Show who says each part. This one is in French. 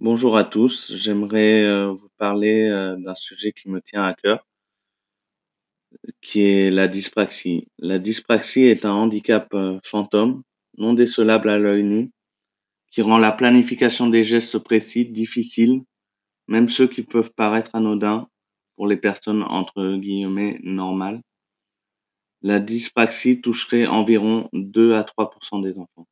Speaker 1: Bonjour à tous, j'aimerais euh, vous parler euh, d'un sujet qui me tient à cœur, qui est la dyspraxie. La dyspraxie est un handicap euh, fantôme, non décelable à l'œil nu, qui rend la planification des gestes précis difficile, même ceux qui peuvent paraître anodins pour les personnes entre guillemets normales. La dyspraxie toucherait environ 2 à 3 des enfants.